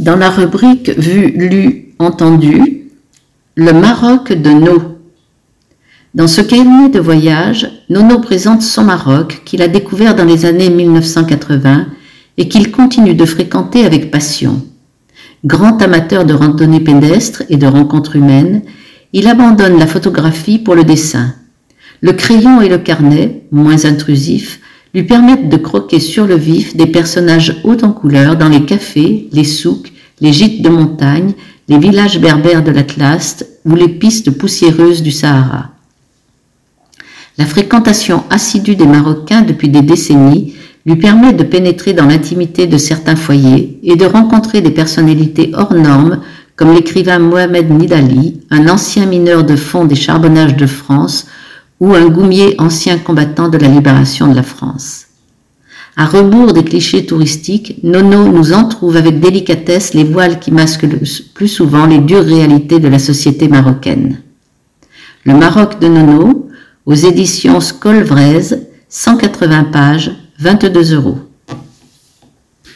Dans la rubrique Vu, lu, entendu, le Maroc de No. Dans ce cahier de voyage, Nono présente son Maroc qu'il a découvert dans les années 1980 et qu'il continue de fréquenter avec passion. Grand amateur de randonnée pédestre et de rencontres humaines, il abandonne la photographie pour le dessin. Le crayon et le carnet, moins intrusifs, lui permettent de croquer sur le vif des personnages hauts en couleur dans les cafés, les souks, les gîtes de montagne, les villages berbères de l'Atlas ou les pistes poussiéreuses du Sahara. La fréquentation assidue des Marocains depuis des décennies lui permet de pénétrer dans l'intimité de certains foyers et de rencontrer des personnalités hors normes comme l'écrivain Mohamed Nidali, un ancien mineur de fond des charbonnages de France ou un goumier ancien combattant de la libération de la France. À rebours des clichés touristiques, Nono nous en trouve avec délicatesse les voiles qui masquent le plus souvent les dures réalités de la société marocaine. Le Maroc de Nono, aux éditions Scolvrez, 180 pages, 22 euros.